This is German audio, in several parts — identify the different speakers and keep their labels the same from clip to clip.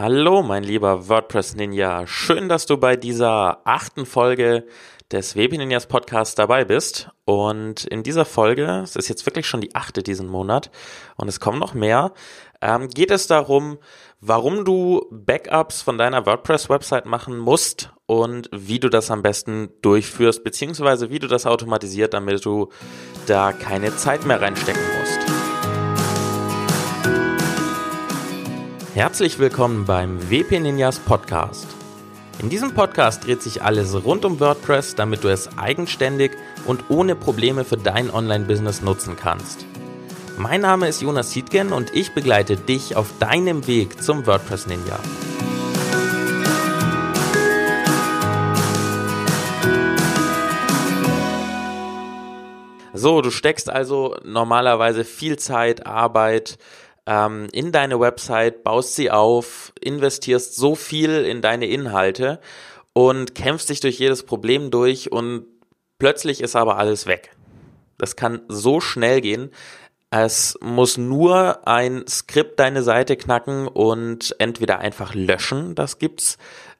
Speaker 1: Hallo, mein lieber WordPress Ninja. Schön, dass du bei dieser achten Folge des WP Ninjas Podcast dabei bist. Und in dieser Folge, es ist jetzt wirklich schon die achte diesen Monat und es kommen noch mehr, ähm, geht es darum, warum du Backups von deiner WordPress-Website machen musst und wie du das am besten durchführst, beziehungsweise wie du das automatisiert, damit du da keine Zeit mehr reinstecken musst. Herzlich willkommen beim WP Ninjas Podcast. In diesem Podcast dreht sich alles rund um WordPress, damit du es eigenständig und ohne Probleme für dein Online-Business nutzen kannst. Mein Name ist Jonas Siedgen und ich begleite dich auf deinem Weg zum WordPress Ninja. So, du steckst also normalerweise viel Zeit, Arbeit, ähm, in deine Website, baust sie auf, investierst so viel in deine Inhalte und kämpfst dich durch jedes Problem durch und plötzlich ist aber alles weg. Das kann so schnell gehen. Es muss nur ein Skript deine Seite knacken und entweder einfach löschen, das gibt's,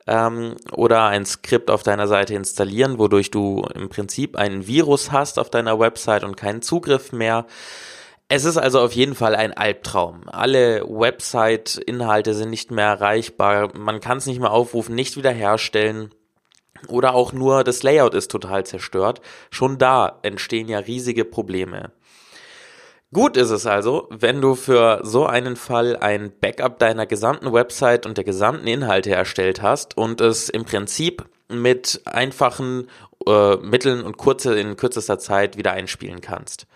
Speaker 1: ähm, oder ein Skript auf deiner Seite installieren, wodurch du im Prinzip einen Virus hast auf deiner Website und keinen Zugriff mehr. Es ist also auf jeden Fall ein Albtraum. Alle Website-Inhalte sind nicht mehr erreichbar. Man kann es nicht mehr aufrufen, nicht wiederherstellen. Oder auch nur das Layout ist total zerstört. Schon da entstehen ja riesige Probleme. Gut ist es also, wenn du für so einen Fall ein Backup deiner gesamten Website und der gesamten Inhalte erstellt hast und es im Prinzip mit einfachen äh, Mitteln und kurze, in kürzester Zeit wieder einspielen kannst.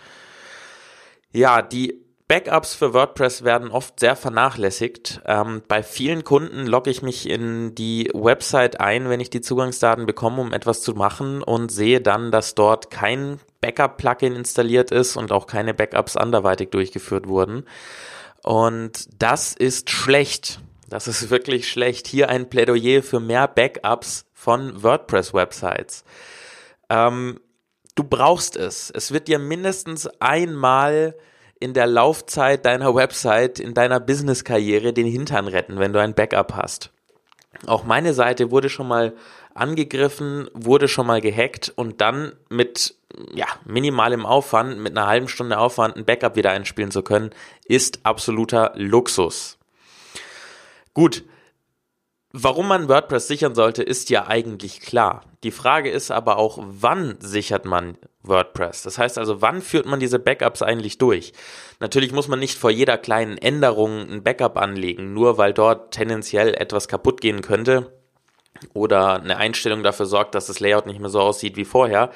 Speaker 1: Ja, die Backups für WordPress werden oft sehr vernachlässigt. Ähm, bei vielen Kunden logge ich mich in die Website ein, wenn ich die Zugangsdaten bekomme, um etwas zu machen und sehe dann, dass dort kein Backup-Plugin installiert ist und auch keine Backups anderweitig durchgeführt wurden. Und das ist schlecht. Das ist wirklich schlecht. Hier ein Plädoyer für mehr Backups von WordPress-Websites. Ähm, du brauchst es. Es wird dir mindestens einmal in der Laufzeit deiner Website, in deiner Business-Karriere den Hintern retten, wenn du ein Backup hast. Auch meine Seite wurde schon mal angegriffen, wurde schon mal gehackt und dann mit ja, minimalem Aufwand, mit einer halben Stunde Aufwand ein Backup wieder einspielen zu können, ist absoluter Luxus. Gut, Warum man WordPress sichern sollte, ist ja eigentlich klar. Die Frage ist aber auch, wann sichert man WordPress? Das heißt also, wann führt man diese Backups eigentlich durch? Natürlich muss man nicht vor jeder kleinen Änderung ein Backup anlegen, nur weil dort tendenziell etwas kaputt gehen könnte oder eine Einstellung dafür sorgt, dass das Layout nicht mehr so aussieht wie vorher.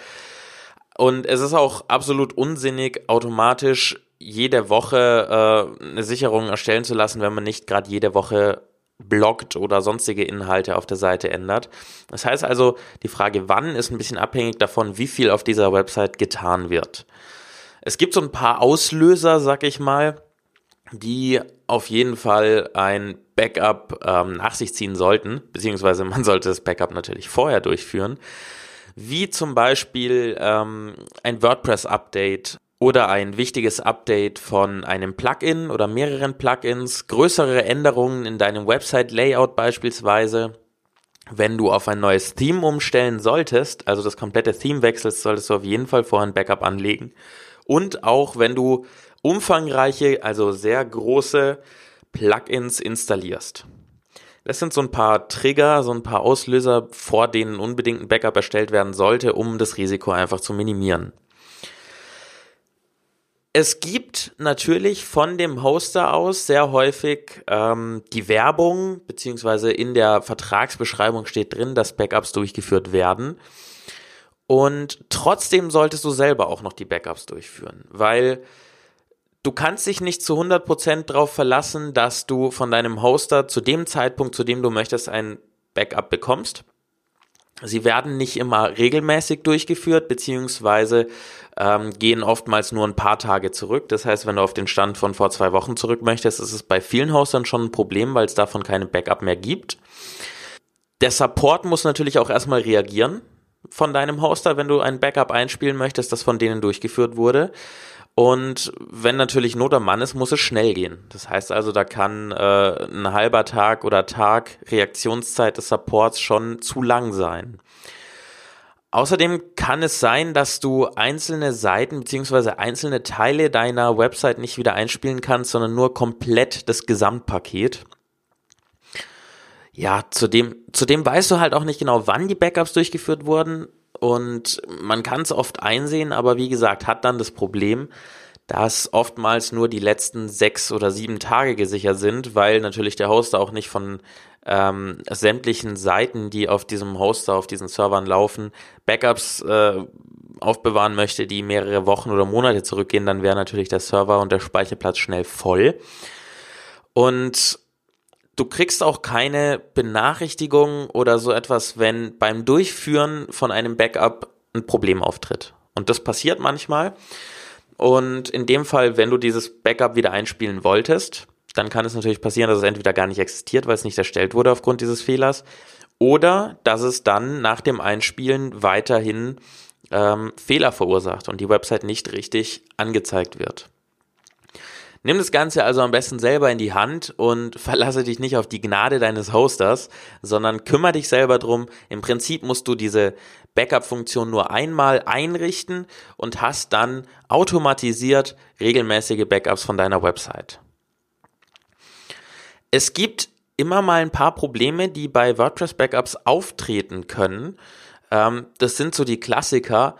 Speaker 1: Und es ist auch absolut unsinnig, automatisch jede Woche äh, eine Sicherung erstellen zu lassen, wenn man nicht gerade jede Woche bloggt oder sonstige Inhalte auf der Seite ändert. Das heißt also, die Frage wann ist ein bisschen abhängig davon, wie viel auf dieser Website getan wird. Es gibt so ein paar Auslöser, sag ich mal, die auf jeden Fall ein Backup ähm, nach sich ziehen sollten, beziehungsweise man sollte das Backup natürlich vorher durchführen, wie zum Beispiel ähm, ein WordPress-Update oder ein wichtiges Update von einem Plugin oder mehreren Plugins, größere Änderungen in deinem Website-Layout beispielsweise. Wenn du auf ein neues Theme umstellen solltest, also das komplette Theme wechselst, solltest du auf jeden Fall vorher ein Backup anlegen. Und auch wenn du umfangreiche, also sehr große Plugins installierst. Das sind so ein paar Trigger, so ein paar Auslöser, vor denen unbedingt ein Backup erstellt werden sollte, um das Risiko einfach zu minimieren. Es gibt natürlich von dem Hoster aus sehr häufig ähm, die Werbung, beziehungsweise in der Vertragsbeschreibung steht drin, dass Backups durchgeführt werden. Und trotzdem solltest du selber auch noch die Backups durchführen, weil du kannst dich nicht zu 100% darauf verlassen, dass du von deinem Hoster zu dem Zeitpunkt, zu dem du möchtest, ein Backup bekommst. Sie werden nicht immer regelmäßig durchgeführt, beziehungsweise ähm, gehen oftmals nur ein paar Tage zurück. Das heißt, wenn du auf den Stand von vor zwei Wochen zurück möchtest, ist es bei vielen Hostern schon ein Problem, weil es davon keine Backup mehr gibt. Der Support muss natürlich auch erstmal reagieren von deinem Hoster, wenn du ein Backup einspielen möchtest, das von denen durchgeführt wurde. Und wenn natürlich Not am Mann ist, muss es schnell gehen. Das heißt also, da kann äh, ein halber Tag oder Tag Reaktionszeit des Supports schon zu lang sein. Außerdem kann es sein, dass du einzelne Seiten bzw. einzelne Teile deiner Website nicht wieder einspielen kannst, sondern nur komplett das Gesamtpaket. Ja, zudem, zudem weißt du halt auch nicht genau, wann die Backups durchgeführt wurden. Und man kann es oft einsehen, aber wie gesagt, hat dann das Problem, dass oftmals nur die letzten sechs oder sieben Tage gesichert sind, weil natürlich der Hoster auch nicht von ähm, sämtlichen Seiten, die auf diesem Hoster, auf diesen Servern laufen, Backups äh, aufbewahren möchte, die mehrere Wochen oder Monate zurückgehen, dann wäre natürlich der Server und der Speicherplatz schnell voll. Und du kriegst auch keine Benachrichtigung oder so etwas, wenn beim Durchführen von einem Backup ein Problem auftritt. Und das passiert manchmal. Und in dem Fall, wenn du dieses Backup wieder einspielen wolltest, dann kann es natürlich passieren, dass es entweder gar nicht existiert, weil es nicht erstellt wurde aufgrund dieses Fehlers, oder dass es dann nach dem Einspielen weiterhin ähm, Fehler verursacht und die Website nicht richtig angezeigt wird. Nimm das Ganze also am besten selber in die Hand und verlasse dich nicht auf die Gnade deines Hosters, sondern kümmere dich selber drum. Im Prinzip musst du diese Backup-Funktion nur einmal einrichten und hast dann automatisiert regelmäßige Backups von deiner Website. Es gibt immer mal ein paar Probleme, die bei WordPress-Backups auftreten können. Ähm, das sind so die Klassiker.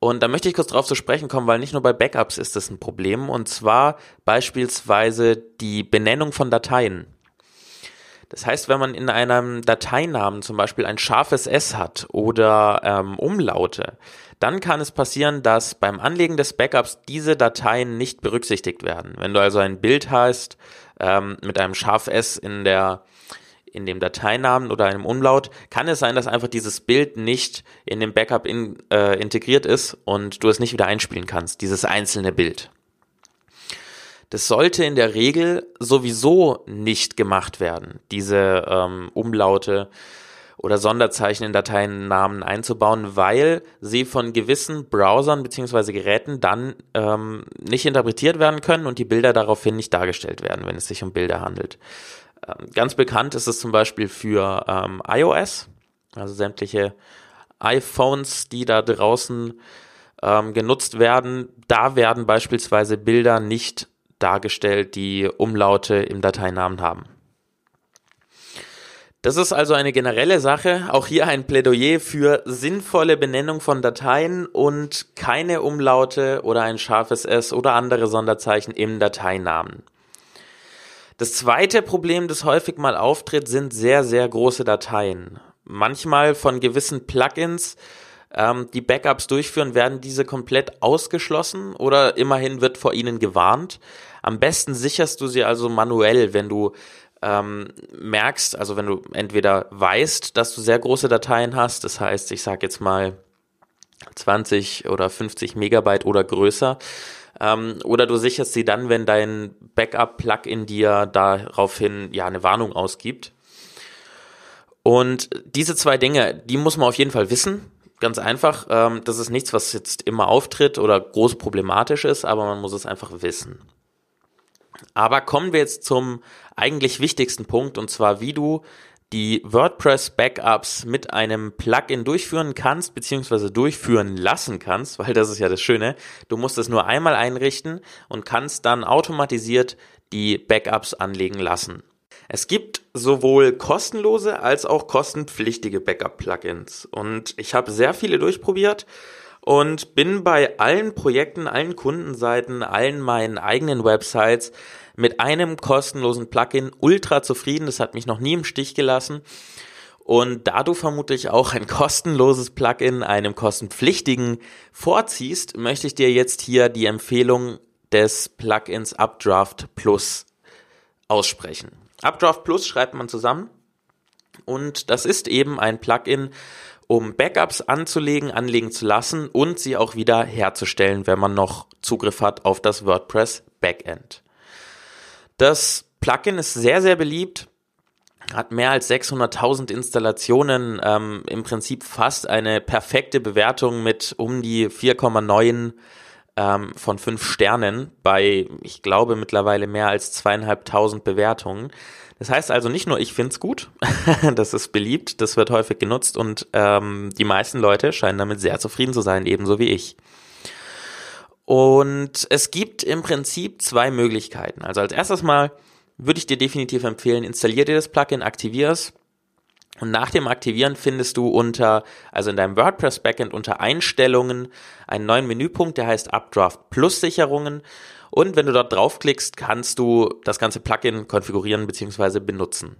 Speaker 1: Und da möchte ich kurz drauf zu sprechen kommen, weil nicht nur bei Backups ist das ein Problem. Und zwar beispielsweise die Benennung von Dateien. Das heißt, wenn man in einem Dateinamen zum Beispiel ein scharfes S hat oder ähm, Umlaute, dann kann es passieren, dass beim Anlegen des Backups diese Dateien nicht berücksichtigt werden. Wenn du also ein Bild hast ähm, mit einem scharf S in der in dem Dateinamen oder einem Umlaut, kann es sein, dass einfach dieses Bild nicht in dem Backup in, äh, integriert ist und du es nicht wieder einspielen kannst, dieses einzelne Bild. Das sollte in der Regel sowieso nicht gemacht werden, diese ähm, Umlaute oder Sonderzeichen in Dateinamen einzubauen, weil sie von gewissen Browsern bzw. Geräten dann ähm, nicht interpretiert werden können und die Bilder daraufhin nicht dargestellt werden, wenn es sich um Bilder handelt. Ähm, ganz bekannt ist es zum Beispiel für ähm, iOS, also sämtliche iPhones, die da draußen ähm, genutzt werden. Da werden beispielsweise Bilder nicht dargestellt, die Umlaute im Dateinamen haben. Das ist also eine generelle Sache. Auch hier ein Plädoyer für sinnvolle Benennung von Dateien und keine Umlaute oder ein scharfes S oder andere Sonderzeichen im Dateinamen. Das zweite Problem, das häufig mal auftritt, sind sehr, sehr große Dateien. Manchmal von gewissen Plugins, ähm, die Backups durchführen, werden diese komplett ausgeschlossen oder immerhin wird vor ihnen gewarnt. Am besten sicherst du sie also manuell, wenn du ähm, merkst, also wenn du entweder weißt, dass du sehr große Dateien hast, das heißt, ich sage jetzt mal 20 oder 50 Megabyte oder größer, ähm, oder du sicherst sie dann, wenn dein Backup-Plugin dir daraufhin ja eine Warnung ausgibt. Und diese zwei Dinge, die muss man auf jeden Fall wissen. Ganz einfach. Ähm, das ist nichts, was jetzt immer auftritt oder groß problematisch ist, aber man muss es einfach wissen. Aber kommen wir jetzt zum eigentlich wichtigsten Punkt und zwar, wie du die WordPress Backups mit einem Plugin durchführen kannst, beziehungsweise durchführen lassen kannst, weil das ist ja das Schöne. Du musst es nur einmal einrichten und kannst dann automatisiert die Backups anlegen lassen. Es gibt sowohl kostenlose als auch kostenpflichtige Backup-Plugins und ich habe sehr viele durchprobiert und bin bei allen Projekten, allen Kundenseiten, allen meinen eigenen Websites mit einem kostenlosen Plugin ultra zufrieden. Das hat mich noch nie im Stich gelassen. Und da du vermutlich auch ein kostenloses Plugin einem kostenpflichtigen vorziehst, möchte ich dir jetzt hier die Empfehlung des Plugins Updraft Plus aussprechen. Updraft Plus schreibt man zusammen und das ist eben ein Plugin, um Backups anzulegen, anlegen zu lassen und sie auch wieder herzustellen, wenn man noch Zugriff hat auf das WordPress Backend. Das Plugin ist sehr, sehr beliebt, hat mehr als 600.000 Installationen, ähm, im Prinzip fast eine perfekte Bewertung mit um die 4,9 ähm, von fünf Sternen bei, ich glaube, mittlerweile mehr als zweieinhalbtausend Bewertungen. Das heißt also nicht nur, ich finde es gut, das ist beliebt, das wird häufig genutzt und ähm, die meisten Leute scheinen damit sehr zufrieden zu sein, ebenso wie ich. Und es gibt im Prinzip zwei Möglichkeiten. Also als erstes mal würde ich dir definitiv empfehlen, installier dir das Plugin, aktivier es und nach dem Aktivieren findest du unter, also in deinem WordPress Backend unter Einstellungen einen neuen Menüpunkt, der heißt Updraft Plus Sicherungen. Und wenn du dort draufklickst, kannst du das ganze Plugin konfigurieren bzw. benutzen.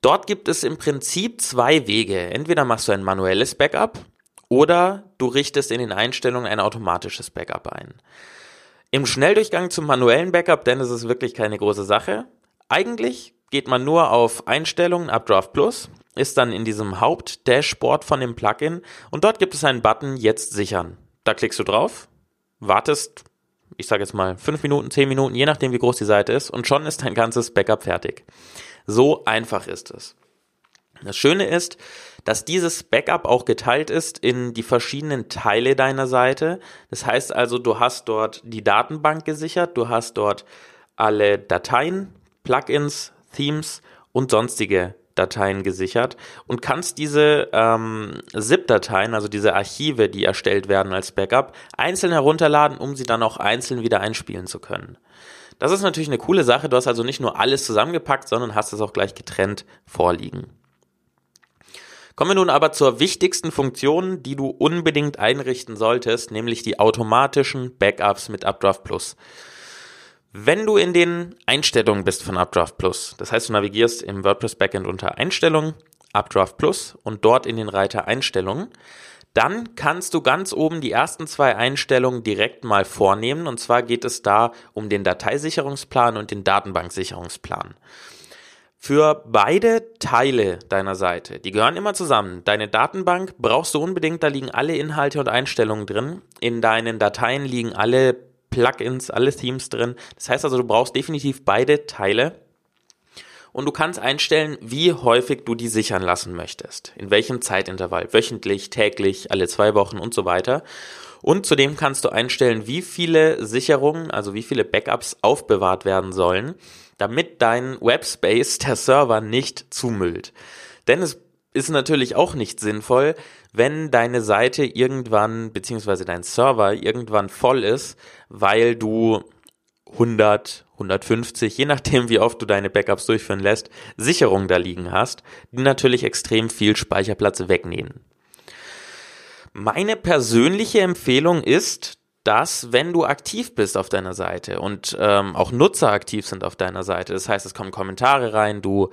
Speaker 1: Dort gibt es im Prinzip zwei Wege. Entweder machst du ein manuelles Backup oder du richtest in den Einstellungen ein automatisches Backup ein. Im Schnelldurchgang zum manuellen Backup, denn es ist wirklich keine große Sache. Eigentlich geht man nur auf Einstellungen, Updraft Plus, ist dann in diesem Haupt-Dashboard von dem Plugin und dort gibt es einen Button Jetzt sichern. Da klickst du drauf, wartest, ich sage jetzt mal fünf Minuten, zehn Minuten, je nachdem wie groß die Seite ist und schon ist dein ganzes Backup fertig. So einfach ist es. Das Schöne ist, dass dieses Backup auch geteilt ist in die verschiedenen Teile deiner Seite. Das heißt also, du hast dort die Datenbank gesichert, du hast dort alle Dateien, Plugins, Themes und sonstige Dateien gesichert und kannst diese ähm, ZIP-Dateien, also diese Archive, die erstellt werden als Backup, einzeln herunterladen, um sie dann auch einzeln wieder einspielen zu können. Das ist natürlich eine coole Sache. Du hast also nicht nur alles zusammengepackt, sondern hast es auch gleich getrennt vorliegen. Kommen wir nun aber zur wichtigsten Funktion, die du unbedingt einrichten solltest, nämlich die automatischen Backups mit Updraft Plus. Wenn du in den Einstellungen bist von Updraft Plus, das heißt, du navigierst im WordPress Backend unter Einstellungen, Updraft Plus und dort in den Reiter Einstellungen, dann kannst du ganz oben die ersten zwei Einstellungen direkt mal vornehmen. Und zwar geht es da um den Dateisicherungsplan und den Datenbanksicherungsplan. Für beide Teile deiner Seite, die gehören immer zusammen. Deine Datenbank brauchst du unbedingt, da liegen alle Inhalte und Einstellungen drin. In deinen Dateien liegen alle Plugins, alle Themes drin. Das heißt also, du brauchst definitiv beide Teile. Und du kannst einstellen, wie häufig du die sichern lassen möchtest. In welchem Zeitintervall. Wöchentlich, täglich, alle zwei Wochen und so weiter. Und zudem kannst du einstellen, wie viele Sicherungen, also wie viele Backups aufbewahrt werden sollen, damit dein Webspace, der Server, nicht zumüllt. Denn es ist natürlich auch nicht sinnvoll, wenn deine Seite irgendwann, beziehungsweise dein Server irgendwann voll ist, weil du 100, 150, je nachdem wie oft du deine Backups durchführen lässt, Sicherungen da liegen hast, die natürlich extrem viel Speicherplatz wegnehmen. Meine persönliche Empfehlung ist, dass wenn du aktiv bist auf deiner Seite und ähm, auch Nutzer aktiv sind auf deiner Seite, das heißt, es kommen Kommentare rein, du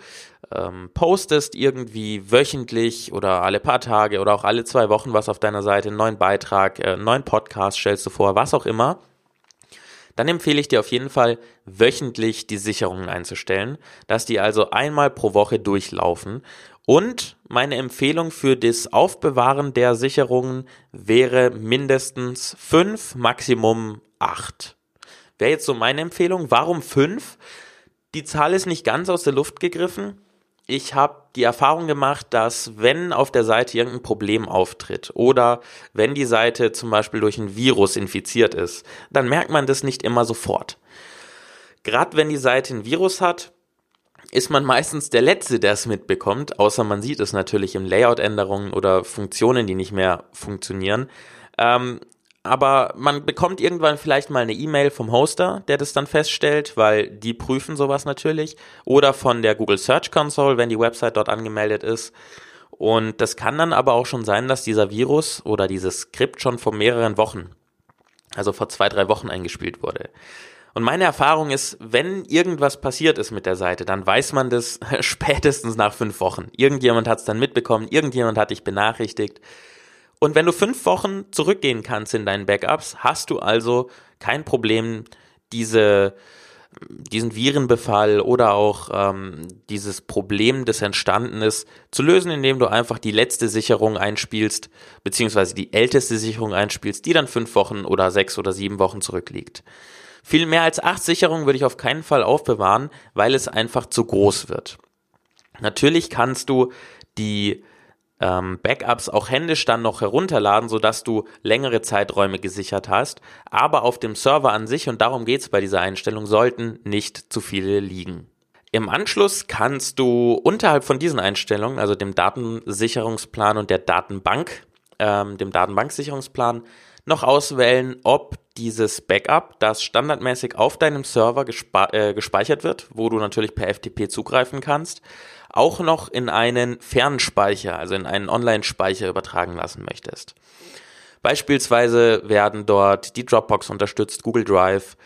Speaker 1: ähm, postest irgendwie wöchentlich oder alle paar Tage oder auch alle zwei Wochen was auf deiner Seite, einen neuen Beitrag, äh, einen neuen Podcast stellst du vor, was auch immer, dann empfehle ich dir auf jeden Fall wöchentlich die Sicherungen einzustellen, dass die also einmal pro Woche durchlaufen und meine Empfehlung für das Aufbewahren der Sicherungen wäre mindestens fünf, Maximum acht. Wäre jetzt so meine Empfehlung. Warum fünf? Die Zahl ist nicht ganz aus der Luft gegriffen. Ich habe die Erfahrung gemacht, dass wenn auf der Seite irgendein Problem auftritt oder wenn die Seite zum Beispiel durch ein Virus infiziert ist, dann merkt man das nicht immer sofort. Gerade wenn die Seite ein Virus hat, ist man meistens der Letzte, der es mitbekommt, außer man sieht es natürlich in Layout-Änderungen oder Funktionen, die nicht mehr funktionieren. Ähm, aber man bekommt irgendwann vielleicht mal eine E-Mail vom Hoster, der das dann feststellt, weil die prüfen sowas natürlich. Oder von der Google Search Console, wenn die Website dort angemeldet ist. Und das kann dann aber auch schon sein, dass dieser Virus oder dieses Skript schon vor mehreren Wochen, also vor zwei, drei Wochen eingespielt wurde. Und meine Erfahrung ist, wenn irgendwas passiert ist mit der Seite, dann weiß man das spätestens nach fünf Wochen. Irgendjemand hat es dann mitbekommen, irgendjemand hat dich benachrichtigt. Und wenn du fünf Wochen zurückgehen kannst in deinen Backups, hast du also kein Problem, diese, diesen Virenbefall oder auch ähm, dieses Problem, das entstanden ist, zu lösen, indem du einfach die letzte Sicherung einspielst, beziehungsweise die älteste Sicherung einspielst, die dann fünf Wochen oder sechs oder sieben Wochen zurückliegt. Viel mehr als acht Sicherungen würde ich auf keinen Fall aufbewahren, weil es einfach zu groß wird. Natürlich kannst du die ähm, Backups auch händisch dann noch herunterladen, sodass du längere Zeiträume gesichert hast. Aber auf dem Server an sich, und darum geht es bei dieser Einstellung, sollten nicht zu viele liegen. Im Anschluss kannst du unterhalb von diesen Einstellungen, also dem Datensicherungsplan und der Datenbank, ähm, dem Datenbanksicherungsplan, noch auswählen, ob dieses Backup, das standardmäßig auf deinem Server gespe äh, gespeichert wird, wo du natürlich per FTP zugreifen kannst, auch noch in einen Fernspeicher, also in einen Online-Speicher übertragen lassen möchtest. Beispielsweise werden dort die Dropbox unterstützt, Google Drive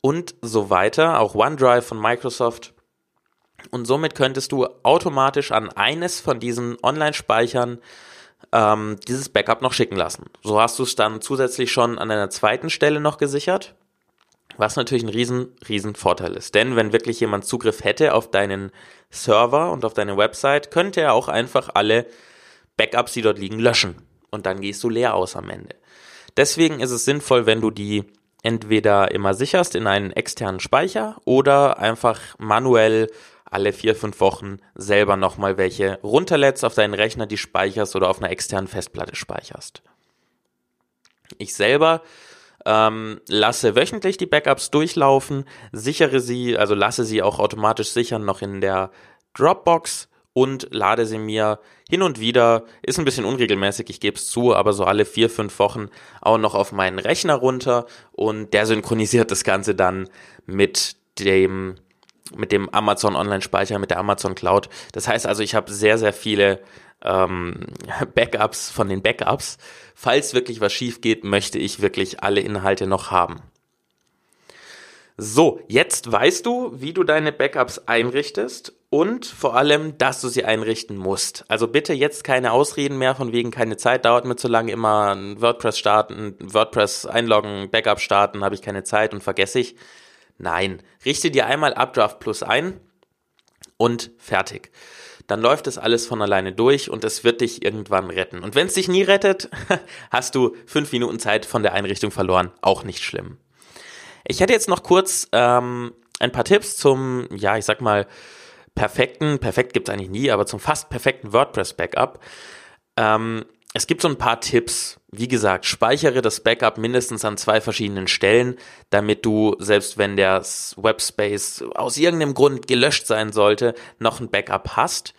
Speaker 1: und so weiter, auch OneDrive von Microsoft. Und somit könntest du automatisch an eines von diesen Online-Speichern ähm, dieses Backup noch schicken lassen. So hast du es dann zusätzlich schon an einer zweiten Stelle noch gesichert, was natürlich ein riesen, riesen Vorteil ist. Denn wenn wirklich jemand Zugriff hätte auf deinen Server und auf deine Website, könnte er auch einfach alle Backups, die dort liegen, löschen. Und dann gehst du leer aus am Ende. Deswegen ist es sinnvoll, wenn du die entweder immer sicherst in einen externen Speicher oder einfach manuell alle vier, fünf Wochen selber nochmal welche runterlädst auf deinen Rechner, die speicherst oder auf einer externen Festplatte speicherst. Ich selber ähm, lasse wöchentlich die Backups durchlaufen, sichere sie, also lasse sie auch automatisch sichern noch in der Dropbox und lade sie mir hin und wieder, ist ein bisschen unregelmäßig, ich gebe es zu, aber so alle vier, fünf Wochen auch noch auf meinen Rechner runter und der synchronisiert das Ganze dann mit dem mit dem Amazon Online-Speicher, mit der Amazon Cloud. Das heißt also, ich habe sehr, sehr viele ähm, Backups von den Backups. Falls wirklich was schief geht, möchte ich wirklich alle Inhalte noch haben. So, jetzt weißt du, wie du deine Backups einrichtest und vor allem, dass du sie einrichten musst. Also bitte jetzt keine Ausreden mehr von wegen keine Zeit, dauert mir zu lange, immer WordPress starten, WordPress einloggen, Backup starten, habe ich keine Zeit und vergesse ich. Nein, richte dir einmal Updraft Plus ein und fertig. Dann läuft es alles von alleine durch und es wird dich irgendwann retten. Und wenn es dich nie rettet, hast du fünf Minuten Zeit von der Einrichtung verloren. Auch nicht schlimm. Ich hätte jetzt noch kurz ähm, ein paar Tipps zum, ja, ich sag mal, perfekten, perfekt gibt's eigentlich nie, aber zum fast perfekten WordPress-Backup. Ähm, es gibt so ein paar Tipps. Wie gesagt, speichere das Backup mindestens an zwei verschiedenen Stellen, damit du, selbst wenn der Webspace aus irgendeinem Grund gelöscht sein sollte, noch ein Backup hast.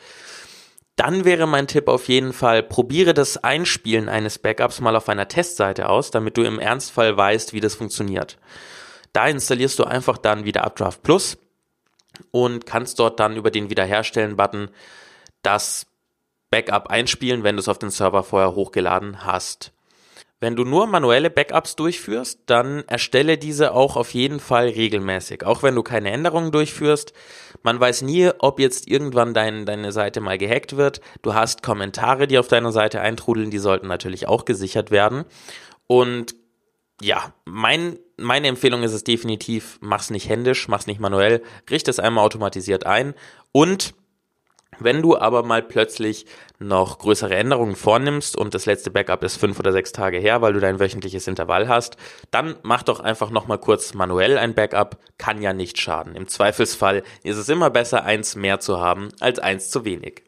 Speaker 1: Dann wäre mein Tipp auf jeden Fall, probiere das Einspielen eines Backups mal auf einer Testseite aus, damit du im Ernstfall weißt, wie das funktioniert. Da installierst du einfach dann wieder Updraft Plus und kannst dort dann über den Wiederherstellen-Button das Backup einspielen, wenn du es auf den Server vorher hochgeladen hast. Wenn du nur manuelle Backups durchführst, dann erstelle diese auch auf jeden Fall regelmäßig. Auch wenn du keine Änderungen durchführst. Man weiß nie, ob jetzt irgendwann dein, deine Seite mal gehackt wird. Du hast Kommentare, die auf deiner Seite eintrudeln, die sollten natürlich auch gesichert werden. Und ja, mein, meine Empfehlung ist es definitiv, mach's nicht händisch, mach's nicht manuell, richte es einmal automatisiert ein und wenn du aber mal plötzlich noch größere Änderungen vornimmst und das letzte Backup ist fünf oder sechs Tage her, weil du dein wöchentliches Intervall hast, dann mach doch einfach nochmal kurz manuell ein Backup, kann ja nicht schaden. Im Zweifelsfall ist es immer besser, eins mehr zu haben als eins zu wenig.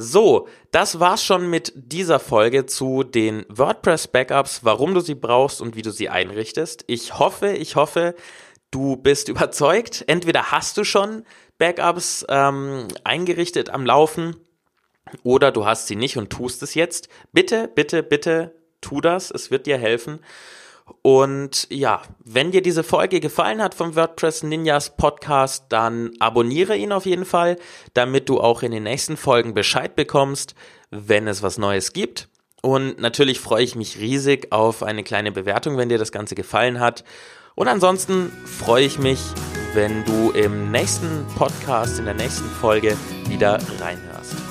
Speaker 1: So, das war's schon mit dieser Folge zu den WordPress Backups, warum du sie brauchst und wie du sie einrichtest. Ich hoffe, ich hoffe, du bist überzeugt. Entweder hast du schon Backups ähm, eingerichtet am Laufen oder du hast sie nicht und tust es jetzt. Bitte, bitte, bitte tu das. Es wird dir helfen. Und ja, wenn dir diese Folge gefallen hat vom WordPress Ninjas Podcast, dann abonniere ihn auf jeden Fall, damit du auch in den nächsten Folgen Bescheid bekommst, wenn es was Neues gibt. Und natürlich freue ich mich riesig auf eine kleine Bewertung, wenn dir das Ganze gefallen hat. Und ansonsten freue ich mich, wenn du im nächsten Podcast, in der nächsten Folge wieder reinhörst.